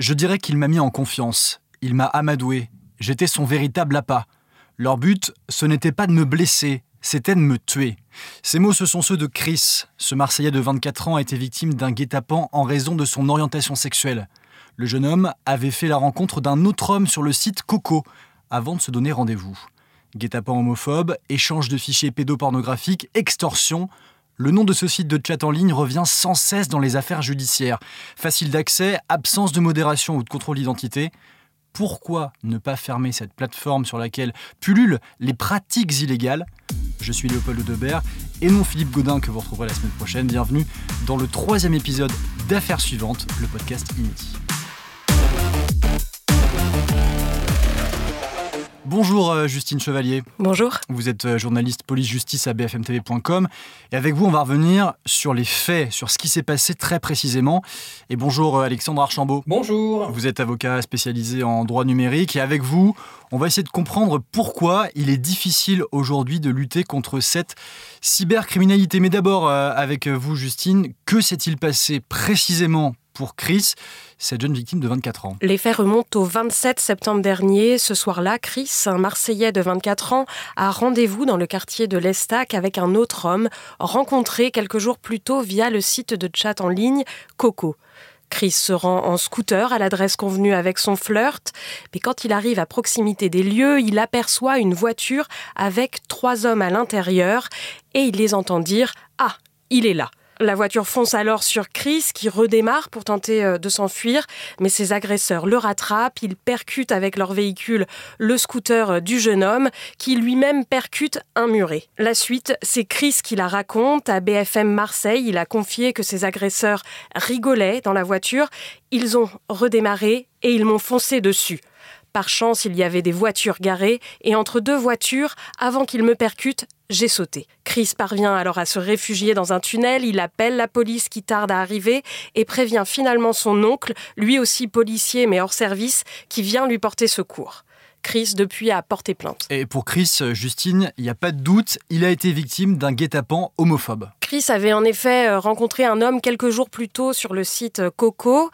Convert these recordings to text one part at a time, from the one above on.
Je dirais qu'il m'a mis en confiance. Il m'a amadoué. J'étais son véritable appât. Leur but, ce n'était pas de me blesser, c'était de me tuer. Ces mots, ce sont ceux de Chris. Ce Marseillais de 24 ans a été victime d'un guet-apens en raison de son orientation sexuelle. Le jeune homme avait fait la rencontre d'un autre homme sur le site Coco avant de se donner rendez-vous. Guet-apens homophobe, échange de fichiers pédopornographiques, extorsion. Le nom de ce site de chat en ligne revient sans cesse dans les affaires judiciaires. Facile d'accès, absence de modération ou de contrôle d'identité pourquoi ne pas fermer cette plateforme sur laquelle pullulent les pratiques illégales? Je suis Léopold Debert et non Philippe Godin que vous retrouverez la semaine prochaine. Bienvenue dans le troisième épisode d'Affaires suivantes, le podcast inédit. Bonjour euh, Justine Chevalier. Bonjour. Vous êtes euh, journaliste police-justice à bfmtv.com et avec vous on va revenir sur les faits, sur ce qui s'est passé très précisément. Et bonjour euh, Alexandre Archambault. Bonjour. Vous êtes avocat spécialisé en droit numérique et avec vous on va essayer de comprendre pourquoi il est difficile aujourd'hui de lutter contre cette cybercriminalité. Mais d'abord avec vous Justine, que s'est-il passé précisément pour Chris, cette jeune victime de 24 ans. Les faits remontent au 27 septembre dernier. Ce soir-là, Chris, un Marseillais de 24 ans, a rendez-vous dans le quartier de l'Estac avec un autre homme rencontré quelques jours plus tôt via le site de chat en ligne Coco. Chris se rend en scooter à l'adresse convenue avec son flirt, mais quand il arrive à proximité des lieux, il aperçoit une voiture avec trois hommes à l'intérieur et il les entend dire ⁇ Ah, il est là !⁇ la voiture fonce alors sur Chris qui redémarre pour tenter euh, de s'enfuir, mais ses agresseurs le rattrapent, ils percutent avec leur véhicule le scooter euh, du jeune homme qui lui-même percute un muret. La suite, c'est Chris qui la raconte à BFM Marseille, il a confié que ses agresseurs rigolaient dans la voiture, ils ont redémarré et ils m'ont foncé dessus. Par chance, il y avait des voitures garées, et entre deux voitures, avant qu'il me percute, j'ai sauté. Chris parvient alors à se réfugier dans un tunnel, il appelle la police qui tarde à arriver et prévient finalement son oncle, lui aussi policier mais hors service, qui vient lui porter secours. Chris, depuis, a porté plainte. Et pour Chris, Justine, il n'y a pas de doute, il a été victime d'un guet-apens homophobe. Chris avait en effet euh, rencontré un homme quelques jours plus tôt sur le site euh, Coco.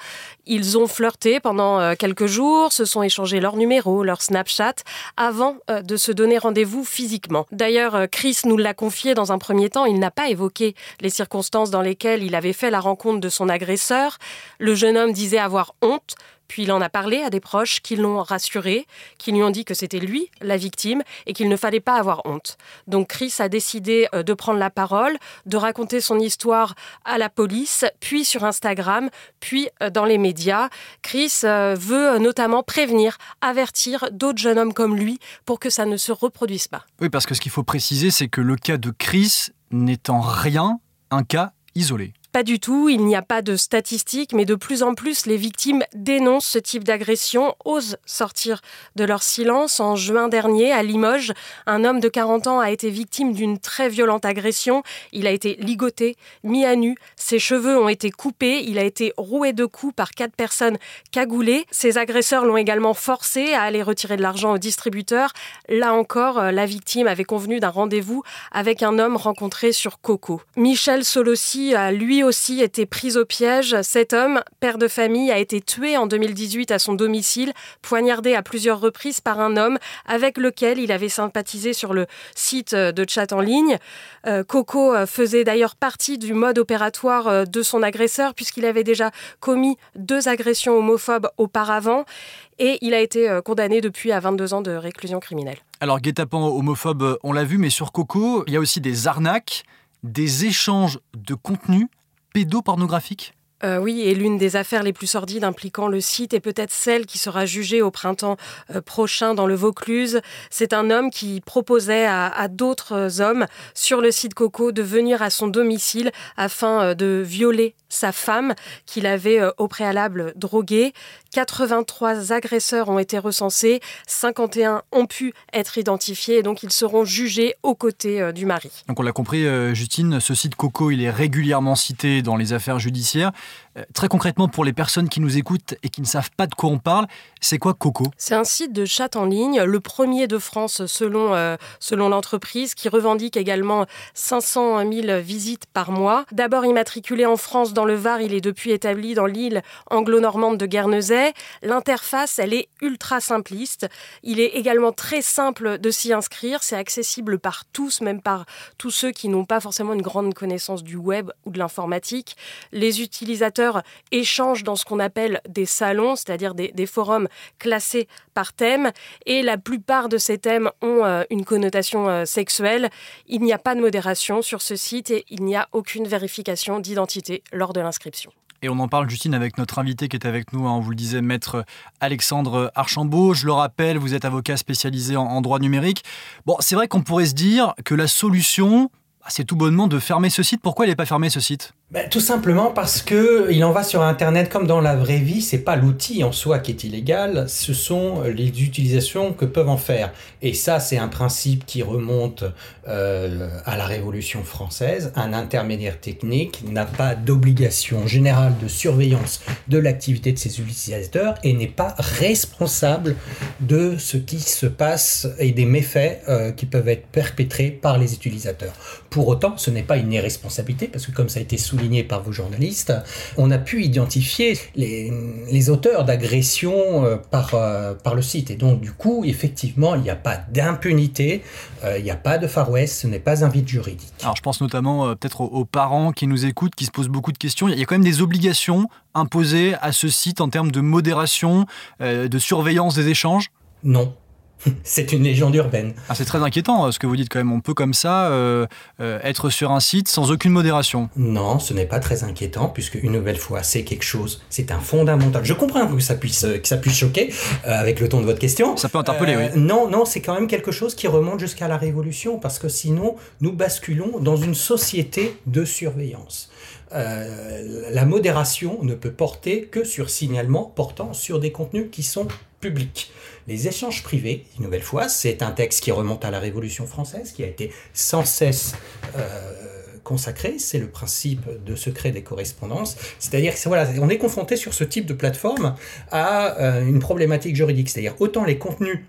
Ils ont flirté pendant euh, quelques jours, se sont échangés leur numéro, leur Snapchat, avant de se donner rendez-vous physiquement. D'ailleurs, Chris nous l'a confié dans un premier temps, il n'a pas évoqué les circonstances dans lesquelles il avait fait la rencontre de son agresseur. Le jeune homme disait avoir honte, puis il en a parlé à des proches qui l'ont rassuré, qui lui ont dit que c'était lui, la victime, et qu'il ne fallait pas avoir honte. Donc Chris a décidé euh, de prendre la parole, de raconter son histoire à la police, puis sur Instagram, puis euh, dans les médias. Chris euh, veut notamment prévenir, avertir d'autres jeunes hommes comme lui pour que ça ne se reproduise pas. Oui, parce que ce qu'il faut préciser, c'est que le cas de Chris n'est en rien un cas isolé. Pas du tout, il n'y a pas de statistiques, mais de plus en plus, les victimes dénoncent ce type d'agression, osent sortir de leur silence. En juin dernier, à Limoges, un homme de 40 ans a été victime d'une très violente agression. Il a été ligoté, mis à nu, ses cheveux ont été coupés, il a été roué de coups par quatre personnes cagoulées. Ses agresseurs l'ont également forcé à aller retirer de l'argent au distributeur. Là encore, euh, la victime avait convenu d'un rendez-vous avec un homme rencontré sur Coco. Michel Solossi a lui aussi été pris au piège. Cet homme, père de famille, a été tué en 2018 à son domicile, poignardé à plusieurs reprises par un homme avec lequel il avait sympathisé sur le site de chat en ligne. Euh, Coco euh, faisait d'ailleurs partie du mode opératoire euh, de son agresseur puisqu'il avait déjà commis deux agressions homophobes auparavant et il a été condamné depuis à 22 ans de réclusion criminelle. Alors, guet-apens homophobe, on l'a vu, mais sur Coco, il y a aussi des arnaques, des échanges de contenu pédopornographique euh, oui, et l'une des affaires les plus sordides impliquant le site est peut-être celle qui sera jugée au printemps euh, prochain dans le Vaucluse. C'est un homme qui proposait à, d'autres hommes sur le site Coco de venir à son domicile afin euh, de violer sa femme qu'il avait au préalable droguée. 83 agresseurs ont été recensés, 51 ont pu être identifiés et donc ils seront jugés aux côtés du mari. Donc on l'a compris, Justine, ce site Coco, il est régulièrement cité dans les affaires judiciaires. Euh, très concrètement, pour les personnes qui nous écoutent et qui ne savent pas de quoi on parle, c'est quoi Coco C'est un site de chat en ligne, le premier de France selon, euh, selon l'entreprise, qui revendique également 500 000 visites par mois. D'abord immatriculé en France dans le Var, il est depuis établi dans l'île anglo-normande de Guernesey. L'interface, elle est ultra simpliste. Il est également très simple de s'y inscrire. C'est accessible par tous, même par tous ceux qui n'ont pas forcément une grande connaissance du web ou de l'informatique. Les utilisateurs échangent dans ce qu'on appelle des salons, c'est-à-dire des, forums classés par thème. Et la plupart de ces thèmes ont euh, une connotation euh, sexuelle. Il n'y a pas de modération sur ce site et il n'y a aucune vérification d'identité lors de l'inscription. Et on en parle, Justine, avec notre invité qui est avec nous. Hein, on vous le disait, maître Alexandre Archambault. Je le rappelle, vous êtes avocat spécialisé en, droit numérique. Bon, c'est vrai qu'on pourrait se dire que la solution, c'est tout bonnement de fermer ce site. Pourquoi il n'est pas fermé ce site? Ben, tout simplement parce que il en va sur Internet comme dans la vraie vie. C'est pas l'outil en soi qui est illégal, ce sont les utilisations que peuvent en faire. Et ça, c'est un principe qui remonte euh, à la Révolution française. Un intermédiaire technique n'a pas d'obligation générale de surveillance de l'activité de ses utilisateurs et n'est pas responsable de ce qui se passe et des méfaits euh, qui peuvent être perpétrés par les utilisateurs. Autant, ce n'est pas une irresponsabilité parce que comme ça a été souligné par vos journalistes, on a pu identifier les, les auteurs d'agressions euh, par, euh, par le site. Et donc, du coup, effectivement, il n'y a pas d'impunité, euh, il n'y a pas de Far West, ce n'est pas un vide juridique. Alors, je pense notamment peut-être aux, parents qui nous écoutent, qui se posent beaucoup de questions. Il y a quand même des obligations imposées à ce site en termes de modération, de surveillance des échanges? Non, c'est une légende urbaine. Ah, c'est très inquiétant euh, ce que vous dites quand même. On peut comme ça euh, euh, être sur un site sans aucune modération. Non, ce n'est pas très inquiétant puisque une nouvelle fois, c'est quelque chose, c'est un fondamental. Je comprends que ça puisse, que ça puisse choquer avec le ton de votre question. Ça peut interpeller, oui. Non, non, c'est quand même quelque chose qui remonte jusqu'à la Révolution parce que sinon, nous basculons dans une société de surveillance. la modération ne peut porter que sur signalement portant sur des contenus qui sont publics. Les échanges privés, une nouvelle fois, c'est un texte qui remonte à la Révolution française, qui a été sans cesse euh, consacré, c'est le principe de secret des correspondances. C'est-à-dire que voilà, on est confronté sur ce type de plateforme à euh, une problématique juridique. C'est-à-dire autant les contenus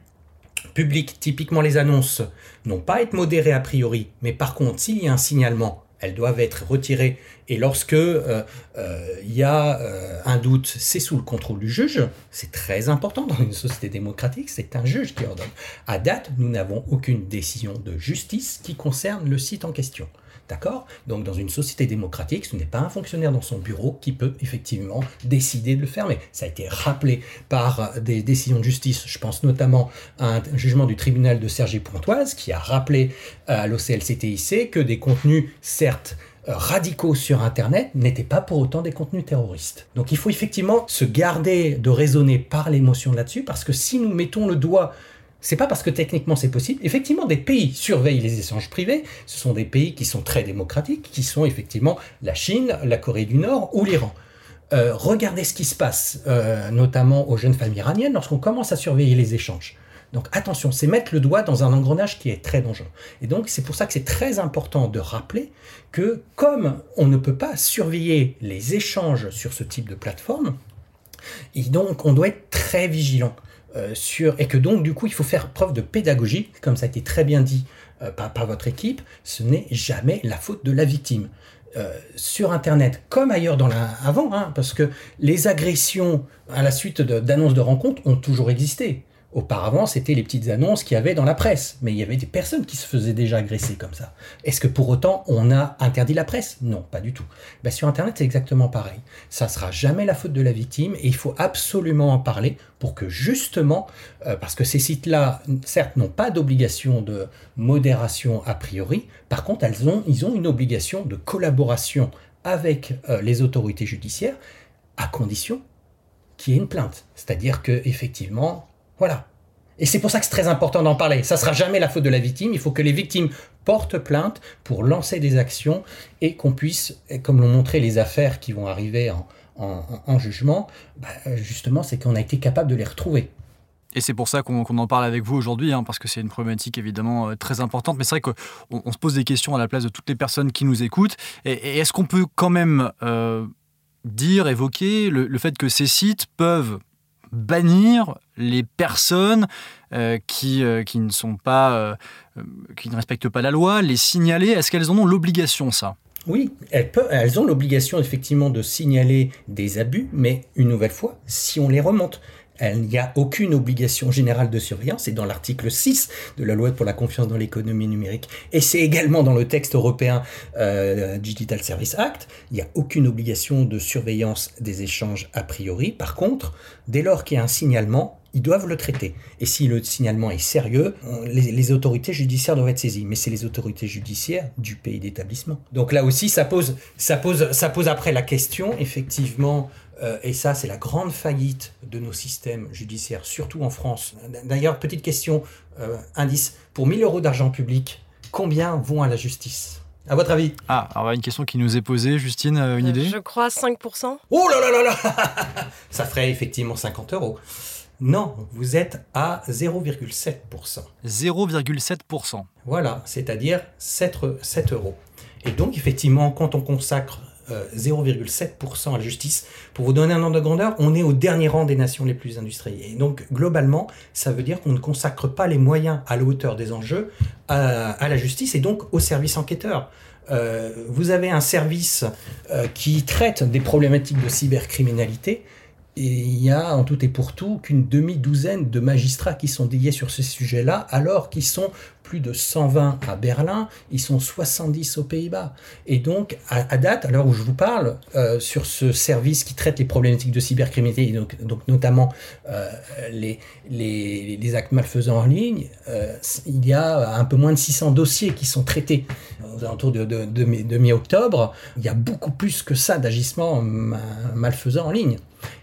publics, typiquement les annonces, n'ont pas à être modérés a priori, mais par contre, s'il y a un signalement elles doivent être retirées. Et lorsque euh, euh, il y a euh, un doute, c'est sous le contrôle du juge. C'est très important dans une société démocratique, c'est un juge qui ordonne. À date, nous n'avons aucune décision de justice qui concerne le site en question. D'accord? Donc dans une société démocratique, ce n'est pas un fonctionnaire dans son bureau qui peut effectivement décider de le fermer. Ça a été rappelé par des décisions de justice. Je pense notamment à un jugement du tribunal de Sergi-Pontoise qui a rappelé à l'OCLCTIC que des contenus, certes, euh, radicaux sur Internet n'étaient pas pour autant des contenus terroristes. Donc il faut effectivement se garder de raisonner par l'émotion là-dessus, parce que si nous mettons le doigt c'est pas parce que techniquement c'est possible. Effectivement, des pays surveillent les échanges privés. Ce sont des pays qui sont très démocratiques, qui sont effectivement la Chine, la Corée du Nord ou l'Iran. Euh, regardez ce qui se passe, euh, notamment aux jeunes familles iraniennes, lorsqu'on commence à surveiller les échanges. Donc attention, c'est mettre le doigt dans un engrenage qui est très dangereux. Et donc c'est pour ça que c'est très important de rappeler que comme on ne peut pas surveiller les échanges sur ce type de plateforme, et donc on doit être très vigilant. Euh, et que donc du coup il faut faire preuve de pédagogie, comme ça a été très bien dit euh, par, votre équipe, ce n'est jamais la faute de la victime. Euh, sur Internet, comme ailleurs dans la, avant, hein, parce que les agressions à la suite d'annonces de rencontres ont toujours existé. Auparavant, c'était les petites annonces qu'il y avait dans la presse, mais il y avait des personnes qui se faisaient déjà agresser comme ça. Est-ce que pour autant on a interdit la presse? Non, pas du tout. Ben, sur Internet, c'est exactement pareil. Ça sera jamais la faute de la victime et il faut absolument en parler pour que justement, euh, parce que ces sites-là, certes, n'ont pas d'obligation de modération a priori, par contre, elles ont, ils ont une obligation de collaboration avec euh, les autorités judiciaires à condition qu'il y ait une plainte. C'est-à-dire que effectivement, voilà. Et c'est pour ça que c'est très important d'en parler. Ça sera jamais la faute de la victime. Il faut que les victimes portent plainte pour lancer des actions et qu'on puisse, comme l'ont montré les affaires qui vont arriver en, jugement, bah, justement, c'est qu'on a été capable de les retrouver. Et c'est pour ça qu'on en parle avec vous aujourd'hui, hein, parce que c'est une problématique évidemment euh, très importante. Mais c'est vrai qu'on se pose des questions à la place de toutes les personnes qui nous écoutent. Et, est-ce qu'on peut quand même euh, dire, évoquer le, fait que ces sites peuvent bannir les personnes euh, qui, euh, qui ne sont pas, qui ne respectent pas la loi, les signaler. Est-ce qu'elles en ont l'obligation, ça? Oui, elles, peuvent, elles ont l'obligation effectivement de signaler des abus, mais une nouvelle fois, si on les remonte, il n'y a aucune obligation générale de surveillance, c'est dans l'article 6 de la loi pour la confiance dans l'économie numérique, et c'est également dans le texte européen euh, Digital Service Act, il n'y a aucune obligation de surveillance des échanges a priori. Par contre, dès lors qu'il y a un signalement, ils doivent le traiter. Et si le signalement est sérieux, les, les autorités judiciaires doivent être saisies. Mais c'est les autorités judiciaires du pays d'établissement. Donc là aussi, ça pose, ça pose, ça pose après la question, effectivement, et ça, c'est la grande faillite de nos systèmes judiciaires, surtout en France. D'ailleurs, petite question, euh, indice, pour 1000 euros d'argent public, combien vont à la justice? À votre avis? Ah, alors une question qui nous est posée, Justine, euh, une idée? Je crois 5%. Oh là là là là Ça ferait effectivement 50 euros. Non, vous êtes à 0,7%. 0,7%. Voilà, c'est-à-dire 7, 7 euros. Et donc, effectivement, quand on consacre 0,7% euh, à la justice. Pour vous donner un ordre de grandeur, on est au dernier rang des nations les plus industrialisées. Et donc, globalement, ça veut dire qu'on ne consacre pas les moyens à la hauteur des enjeux à, la justice et donc au service enquêteur. Euh, vous avez un service euh, qui traite des problématiques de cybercriminalité. Il y a en tout et pour tout qu'une demi-douzaine de magistrats qui sont dédiés sur ce sujet-là, alors qu'ils sont plus de 120 à Berlin, ils sont 70 aux Pays-Bas. Et donc, à, date, à l'heure où je vous parle, euh, sur ce service qui traite les problématiques de cybercriminalité, donc, notamment euh, les, les, actes malfaisants en ligne, euh, il y a un peu moins de 600 dossiers qui sont traités aux alentours de, de, de mi-octobre. Il y a beaucoup plus que ça d'agissements malfaisants en ligne.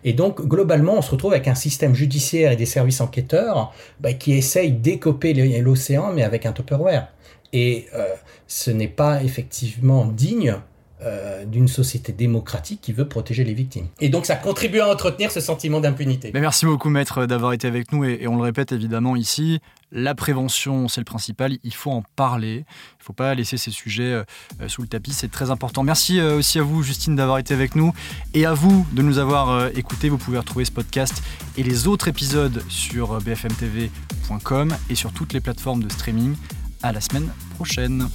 Et donc, globalement, on se retrouve avec un système judiciaire et des services enquêteurs bah, qui essayent d'écoper l'océan, mais avec un Tupperware. Et euh, ce n'est pas effectivement digne euh, d'une société démocratique qui veut protéger les victimes. Et donc ça contribue à entretenir ce sentiment d'impunité. merci beaucoup maître d'avoir été avec nous et, on le répète évidemment ici, la prévention c'est le principal, il faut en parler, il ne faut pas laisser ces sujets euh, sous le tapis, c'est très important. Merci euh, aussi à vous Justine d'avoir été avec nous et à vous de nous avoir écoutés. Vous pouvez retrouver ce podcast et les autres épisodes sur bfmtv.com et sur toutes les plateformes de streaming. À la semaine prochaine.